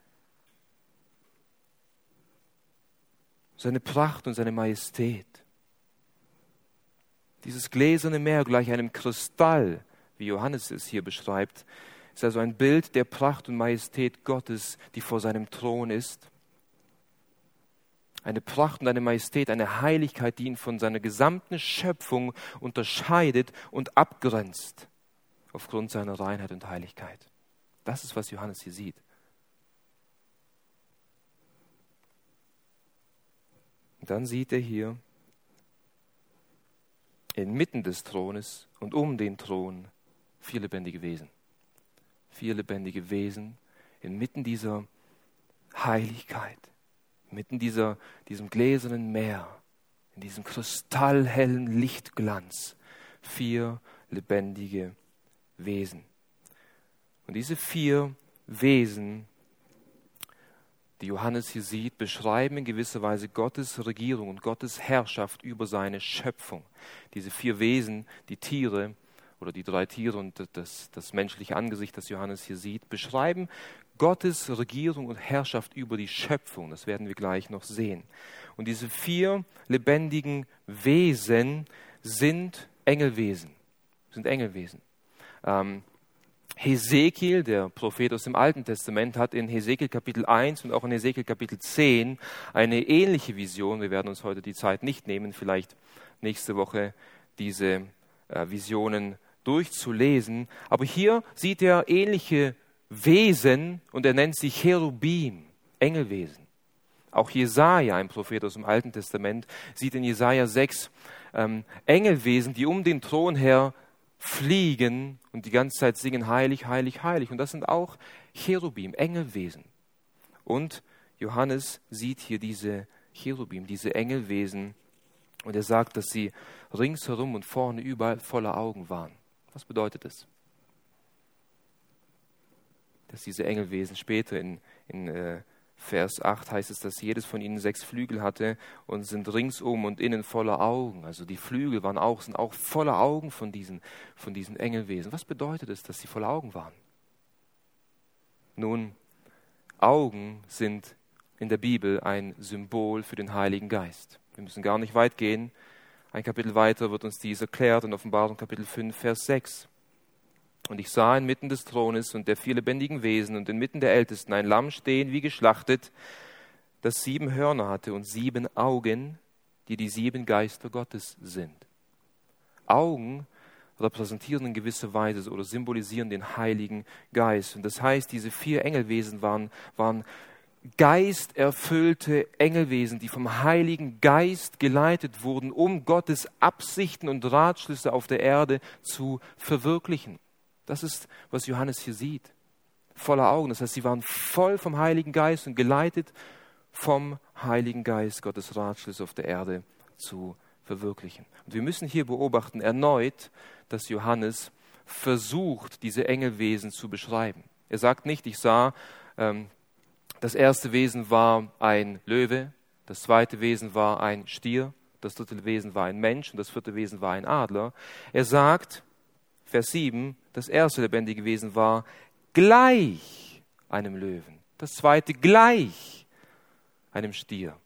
seine Pracht und seine Majestät. Dieses gläserne Meer gleich einem Kristall, wie Johannes es hier beschreibt, ist also ein Bild der Pracht und Majestät Gottes, die vor seinem Thron ist. Eine Pracht und eine Majestät, eine Heiligkeit, die ihn von seiner gesamten Schöpfung unterscheidet und abgrenzt aufgrund seiner Reinheit und Heiligkeit. Das ist, was Johannes hier sieht. Und dann sieht er hier inmitten des Thrones und um den Thron vier lebendige Wesen vier lebendige Wesen inmitten dieser Heiligkeit, inmitten dieser, diesem gläsernen Meer, in diesem kristallhellen Lichtglanz, vier lebendige Wesen. Und diese vier Wesen, die Johannes hier sieht, beschreiben in gewisser Weise Gottes Regierung und Gottes Herrschaft über seine Schöpfung. Diese vier Wesen, die Tiere, oder die drei Tiere und das, das menschliche Angesicht, das Johannes hier sieht, beschreiben Gottes Regierung und Herrschaft über die Schöpfung. Das werden wir gleich noch sehen. Und diese vier lebendigen Wesen sind Engelwesen. Sind Engelwesen. Ähm, Hesekiel, der Prophet aus dem Alten Testament, hat in Hesekiel Kapitel 1 und auch in Hesekiel Kapitel 10 eine ähnliche Vision. Wir werden uns heute die Zeit nicht nehmen, vielleicht nächste Woche diese äh, Visionen durchzulesen. Aber hier sieht er ähnliche Wesen und er nennt sie Cherubim, Engelwesen. Auch Jesaja, ein Prophet aus dem Alten Testament, sieht in Jesaja 6 ähm, Engelwesen, die um den Thron her fliegen und die ganze Zeit singen heilig, heilig, heilig. Und das sind auch Cherubim, Engelwesen. Und Johannes sieht hier diese Cherubim, diese Engelwesen, und er sagt, dass sie ringsherum und vorne überall voller Augen waren. Was bedeutet das? Dass diese Engelwesen später in, in äh, Vers 8 heißt es, dass jedes von ihnen sechs Flügel hatte und sind ringsum und innen voller Augen. Also die Flügel waren auch, sind auch voller Augen von diesen, von diesen Engelwesen. Was bedeutet es, dass sie voller Augen waren? Nun, Augen sind in der Bibel ein Symbol für den Heiligen Geist. Wir müssen gar nicht weit gehen. Ein Kapitel weiter wird uns dies erklärt in Offenbarung Kapitel 5, Vers 6. Und ich sah inmitten des Thrones und der vier lebendigen Wesen und inmitten der Ältesten ein Lamm stehen wie geschlachtet, das sieben Hörner hatte und sieben Augen, die die sieben Geister Gottes sind. Augen repräsentieren in gewisser Weise oder symbolisieren den Heiligen Geist. Und das heißt, diese vier Engelwesen waren, waren geisterfüllte Engelwesen, die vom Heiligen Geist geleitet wurden, um Gottes Absichten und Ratschlüsse auf der Erde zu verwirklichen. Das ist, was Johannes hier sieht. Voller Augen. Das heißt, sie waren voll vom Heiligen Geist und geleitet vom Heiligen Geist, Gottes Ratschlüsse auf der Erde zu verwirklichen. Und wir müssen hier beobachten erneut, dass Johannes versucht, diese Engelwesen zu beschreiben. Er sagt nicht, ich sah ähm, das erste Wesen war ein Löwe, das zweite Wesen war ein Stier, das dritte Wesen war ein Mensch und das vierte Wesen war ein Adler. Er sagt, Vers 7, das erste lebendige Wesen war gleich einem Löwen. Das zweite gleich einem Stier.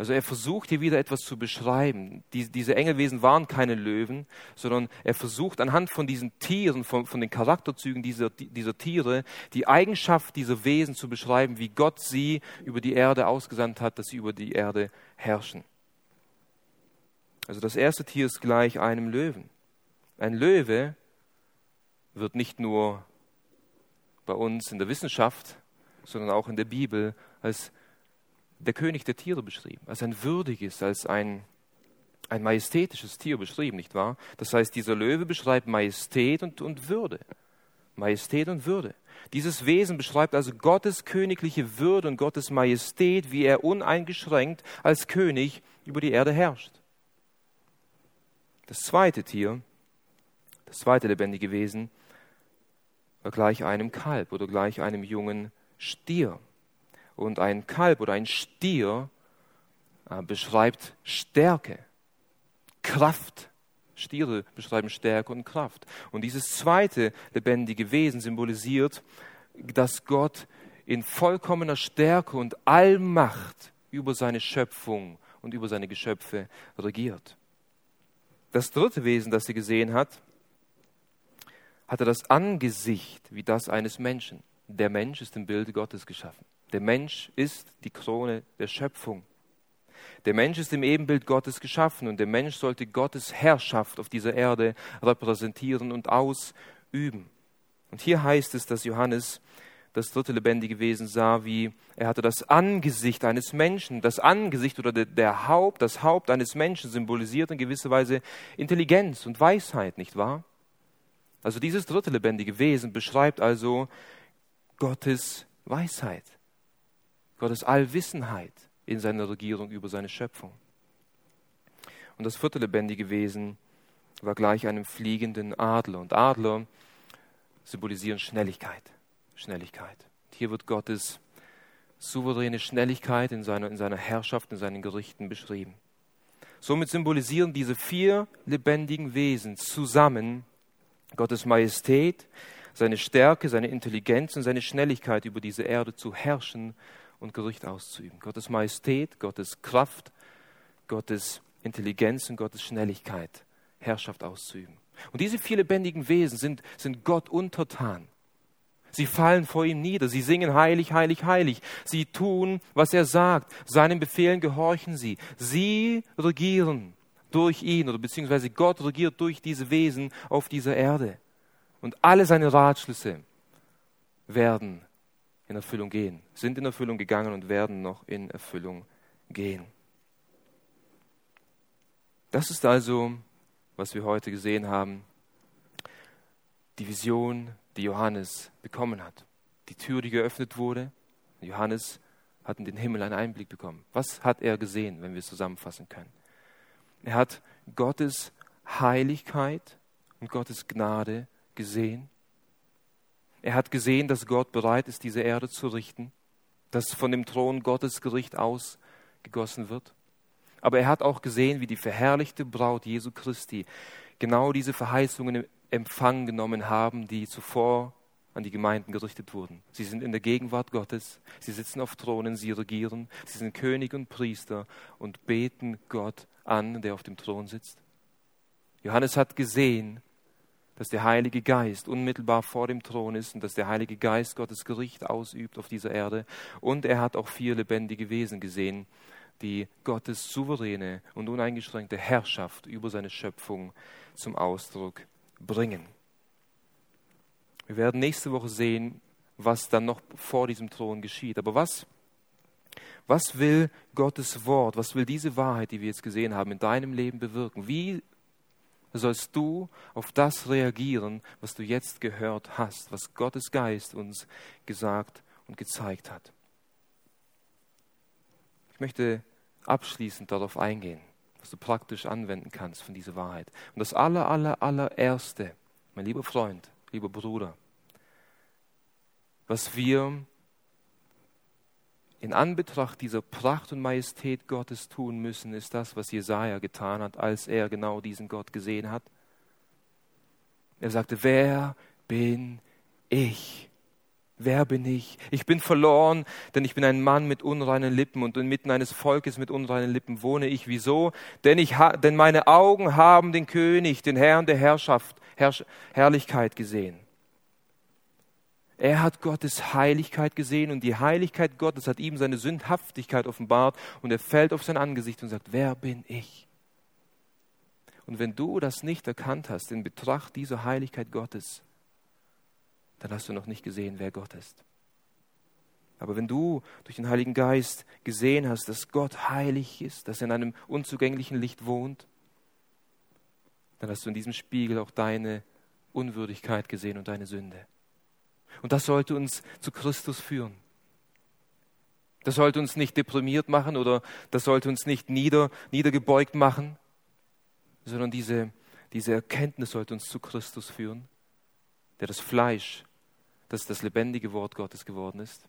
Also er versucht hier wieder etwas zu beschreiben. Die, diese Engelwesen waren keine Löwen, sondern er versucht anhand von diesen Tieren, von, von den Charakterzügen dieser, dieser Tiere, die Eigenschaft dieser Wesen zu beschreiben, wie Gott sie über die Erde ausgesandt hat, dass sie über die Erde herrschen. Also das erste Tier ist gleich einem Löwen. Ein Löwe wird nicht nur bei uns in der Wissenschaft, sondern auch in der Bibel als der König der Tiere beschrieben, als ein würdiges, als ein, ein majestätisches Tier beschrieben, nicht wahr? Das heißt, dieser Löwe beschreibt Majestät und, und Würde. Majestät und Würde. Dieses Wesen beschreibt also Gottes königliche Würde und Gottes Majestät, wie er uneingeschränkt als König über die Erde herrscht. Das zweite Tier, das zweite lebendige Wesen, war gleich einem Kalb oder gleich einem jungen Stier. Und ein Kalb oder ein Stier äh, beschreibt Stärke, Kraft. Stiere beschreiben Stärke und Kraft. Und dieses zweite lebendige Wesen symbolisiert, dass Gott in vollkommener Stärke und Allmacht über seine Schöpfung und über seine Geschöpfe regiert. Das dritte Wesen, das sie gesehen hat, hatte das Angesicht wie das eines Menschen. Der Mensch ist im Bilde Gottes geschaffen. Der Mensch ist die Krone der Schöpfung. Der Mensch ist im Ebenbild Gottes geschaffen und der Mensch sollte Gottes Herrschaft auf dieser Erde repräsentieren und ausüben. Und hier heißt es, dass Johannes das dritte lebendige Wesen sah, wie er hatte das Angesicht eines Menschen. Das Angesicht oder der Haupt, das Haupt eines Menschen symbolisiert in gewisser Weise Intelligenz und Weisheit, nicht wahr? Also dieses dritte lebendige Wesen beschreibt also Gottes Weisheit. Gottes Allwissenheit in seiner Regierung über seine Schöpfung. Und das vierte lebendige Wesen war gleich einem fliegenden Adler. Und Adler symbolisieren Schnelligkeit. Schnelligkeit. Hier wird Gottes souveräne Schnelligkeit in seiner, in seiner Herrschaft, in seinen Gerichten beschrieben. Somit symbolisieren diese vier lebendigen Wesen zusammen Gottes Majestät, seine Stärke, seine Intelligenz und seine Schnelligkeit über diese Erde zu herrschen und Gericht auszuüben. Gottes Majestät, Gottes Kraft, Gottes Intelligenz und Gottes Schnelligkeit, Herrschaft auszuüben. Und diese vier lebendigen Wesen sind, sind Gott untertan. Sie fallen vor ihm nieder, sie singen heilig, heilig, heilig. Sie tun, was er sagt, seinen Befehlen gehorchen sie. Sie regieren durch ihn oder beziehungsweise Gott regiert durch diese Wesen auf dieser Erde. Und alle seine Ratschlüsse werden in Erfüllung gehen, sind in Erfüllung gegangen und werden noch in Erfüllung gehen. Das ist also, was wir heute gesehen haben, die Vision, die Johannes bekommen hat. Die Tür, die geöffnet wurde. Johannes hat in den Himmel einen Einblick bekommen. Was hat er gesehen, wenn wir es zusammenfassen können? Er hat Gottes Heiligkeit und Gottes Gnade gesehen er hat gesehen, dass Gott bereit ist, diese Erde zu richten, dass von dem Thron Gottes Gericht ausgegossen wird. Aber er hat auch gesehen, wie die verherrlichte Braut Jesu Christi genau diese Verheißungen im Empfang genommen haben, die zuvor an die Gemeinden gerichtet wurden. Sie sind in der Gegenwart Gottes, sie sitzen auf Thronen, sie regieren, sie sind König und Priester und beten Gott an, der auf dem Thron sitzt. Johannes hat gesehen, dass der Heilige Geist unmittelbar vor dem Thron ist und dass der Heilige Geist Gottes Gericht ausübt auf dieser Erde. Und er hat auch vier lebendige Wesen gesehen, die Gottes souveräne und uneingeschränkte Herrschaft über seine Schöpfung zum Ausdruck bringen. Wir werden nächste Woche sehen, was dann noch vor diesem Thron geschieht. Aber was, was will Gottes Wort, was will diese Wahrheit, die wir jetzt gesehen haben, in deinem Leben bewirken? Wie sollst du auf das reagieren, was du jetzt gehört hast, was Gottes Geist uns gesagt und gezeigt hat. Ich möchte abschließend darauf eingehen, was du praktisch anwenden kannst von dieser Wahrheit. Und das aller, aller, allererste, mein lieber Freund, lieber Bruder, was wir in Anbetracht dieser Pracht und Majestät Gottes tun müssen, ist das, was Jesaja getan hat, als er genau diesen Gott gesehen hat. Er sagte: Wer bin ich, Wer bin ich? Ich bin verloren, denn ich bin ein Mann mit unreinen Lippen und inmitten eines Volkes mit unreinen Lippen wohne ich. Wieso? Denn, ich denn meine Augen haben den König, den Herrn der Herrschaft, Herrsch Herrlichkeit gesehen. Er hat Gottes Heiligkeit gesehen und die Heiligkeit Gottes hat ihm seine Sündhaftigkeit offenbart und er fällt auf sein Angesicht und sagt, wer bin ich? Und wenn du das nicht erkannt hast in Betracht dieser Heiligkeit Gottes, dann hast du noch nicht gesehen, wer Gott ist. Aber wenn du durch den Heiligen Geist gesehen hast, dass Gott heilig ist, dass er in einem unzugänglichen Licht wohnt, dann hast du in diesem Spiegel auch deine Unwürdigkeit gesehen und deine Sünde. Und das sollte uns zu Christus führen. Das sollte uns nicht deprimiert machen oder das sollte uns nicht nieder, niedergebeugt machen, sondern diese, diese Erkenntnis sollte uns zu Christus führen, der das Fleisch dass das lebendige Wort Gottes geworden ist.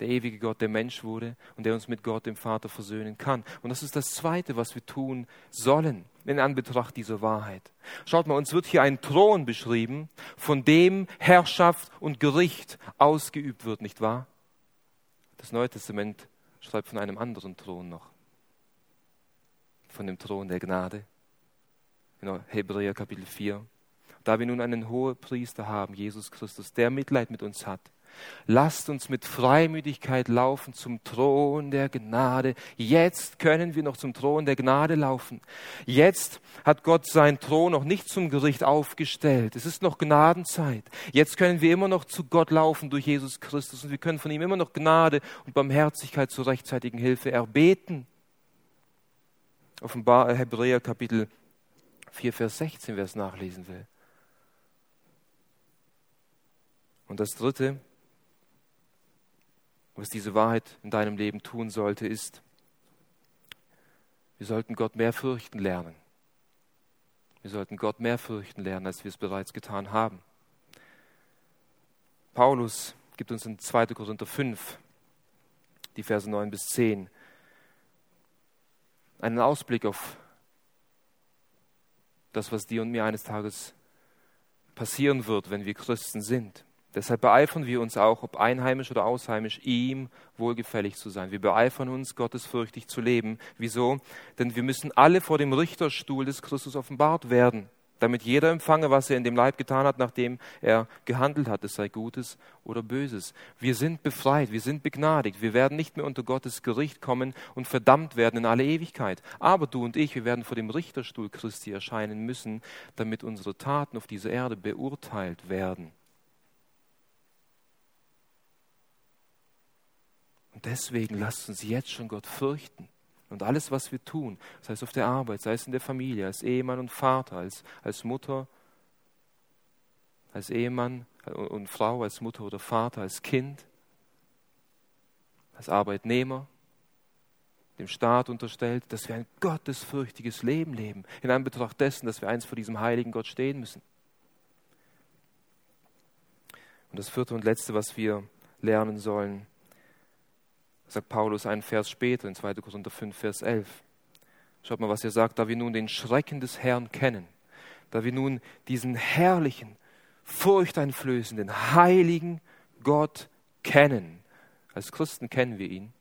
Der ewige Gott, der Mensch wurde und der uns mit Gott, dem Vater, versöhnen kann. Und das ist das Zweite, was wir tun sollen in Anbetracht dieser Wahrheit. Schaut mal, uns wird hier ein Thron beschrieben, von dem Herrschaft und Gericht ausgeübt wird, nicht wahr? Das Neue Testament schreibt von einem anderen Thron noch. Von dem Thron der Gnade. In Hebräer Kapitel 4. Da wir nun einen hohen Priester haben, Jesus Christus, der Mitleid mit uns hat, lasst uns mit Freimütigkeit laufen zum Thron der Gnade. Jetzt können wir noch zum Thron der Gnade laufen. Jetzt hat Gott seinen Thron noch nicht zum Gericht aufgestellt. Es ist noch Gnadenzeit. Jetzt können wir immer noch zu Gott laufen durch Jesus Christus und wir können von ihm immer noch Gnade und Barmherzigkeit zur rechtzeitigen Hilfe erbeten. Offenbar Hebräer Kapitel 4, Vers 16, wer es nachlesen will. Und das Dritte, was diese Wahrheit in deinem Leben tun sollte, ist, wir sollten Gott mehr fürchten lernen. Wir sollten Gott mehr fürchten lernen, als wir es bereits getan haben. Paulus gibt uns in 2. Korinther 5, die Verse 9 bis 10, einen Ausblick auf das, was dir und mir eines Tages passieren wird, wenn wir Christen sind. Deshalb beeifern wir uns auch, ob einheimisch oder ausheimisch, ihm wohlgefällig zu sein. Wir beeifern uns, gottesfürchtig zu leben. Wieso? Denn wir müssen alle vor dem Richterstuhl des Christus offenbart werden, damit jeder empfange, was er in dem Leib getan hat, nachdem er gehandelt hat, es sei Gutes oder Böses. Wir sind befreit, wir sind begnadigt, wir werden nicht mehr unter Gottes Gericht kommen und verdammt werden in alle Ewigkeit. Aber du und ich, wir werden vor dem Richterstuhl Christi erscheinen müssen, damit unsere Taten auf dieser Erde beurteilt werden. Und deswegen lasst uns jetzt schon Gott fürchten. Und alles, was wir tun, sei es auf der Arbeit, sei es in der Familie, als Ehemann und Vater, als, als Mutter, als Ehemann und Frau, als Mutter oder Vater, als Kind, als Arbeitnehmer, dem Staat unterstellt, dass wir ein gottesfürchtiges Leben leben, in Anbetracht dessen, dass wir eins vor diesem heiligen Gott stehen müssen. Und das vierte und letzte, was wir lernen sollen, sagt Paulus einen Vers später in 2. Korinther 5, Vers 11. Schaut mal, was er sagt, da wir nun den Schrecken des Herrn kennen, da wir nun diesen herrlichen, furchteinflößenden, heiligen Gott kennen. Als Christen kennen wir ihn.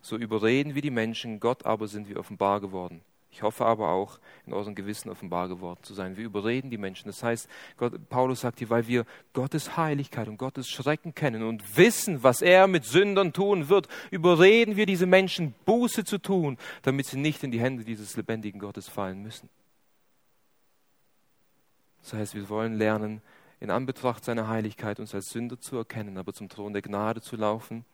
So überreden wir die Menschen, Gott aber sind wir offenbar geworden. Ich hoffe aber auch, in eurem Gewissen offenbar geworden zu sein. Wir überreden die Menschen. Das heißt, Gott, Paulus sagt hier, weil wir Gottes Heiligkeit und Gottes Schrecken kennen und wissen, was er mit Sündern tun wird, überreden wir diese Menschen, Buße zu tun, damit sie nicht in die Hände dieses lebendigen Gottes fallen müssen. Das heißt, wir wollen lernen, in Anbetracht seiner Heiligkeit uns als Sünder zu erkennen, aber zum Thron der Gnade zu laufen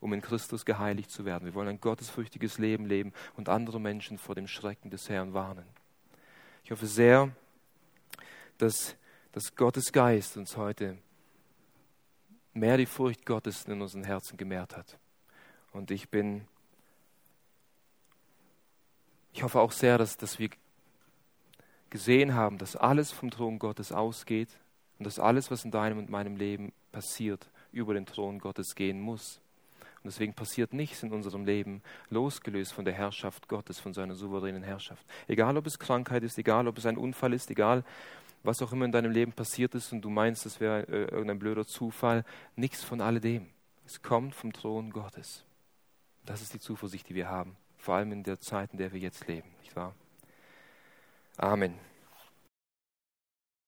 um in Christus geheiligt zu werden. Wir wollen ein gottesfürchtiges Leben leben und andere Menschen vor dem Schrecken des Herrn warnen. Ich hoffe sehr, dass, dass Gottes Geist uns heute mehr die Furcht Gottes in unseren Herzen gemehrt hat. Und ich bin, ich hoffe auch sehr, dass, dass wir gesehen haben, dass alles vom Thron Gottes ausgeht und dass alles, was in deinem und meinem Leben passiert, über den Thron Gottes gehen muss. Und deswegen passiert nichts in unserem Leben losgelöst von der Herrschaft Gottes, von seiner souveränen Herrschaft. Egal, ob es Krankheit ist, egal, ob es ein Unfall ist, egal, was auch immer in deinem Leben passiert ist und du meinst, es wäre äh, irgendein blöder Zufall, nichts von alledem. Es kommt vom Thron Gottes. Das ist die Zuversicht, die wir haben, vor allem in der Zeit, in der wir jetzt leben, nicht wahr? Amen.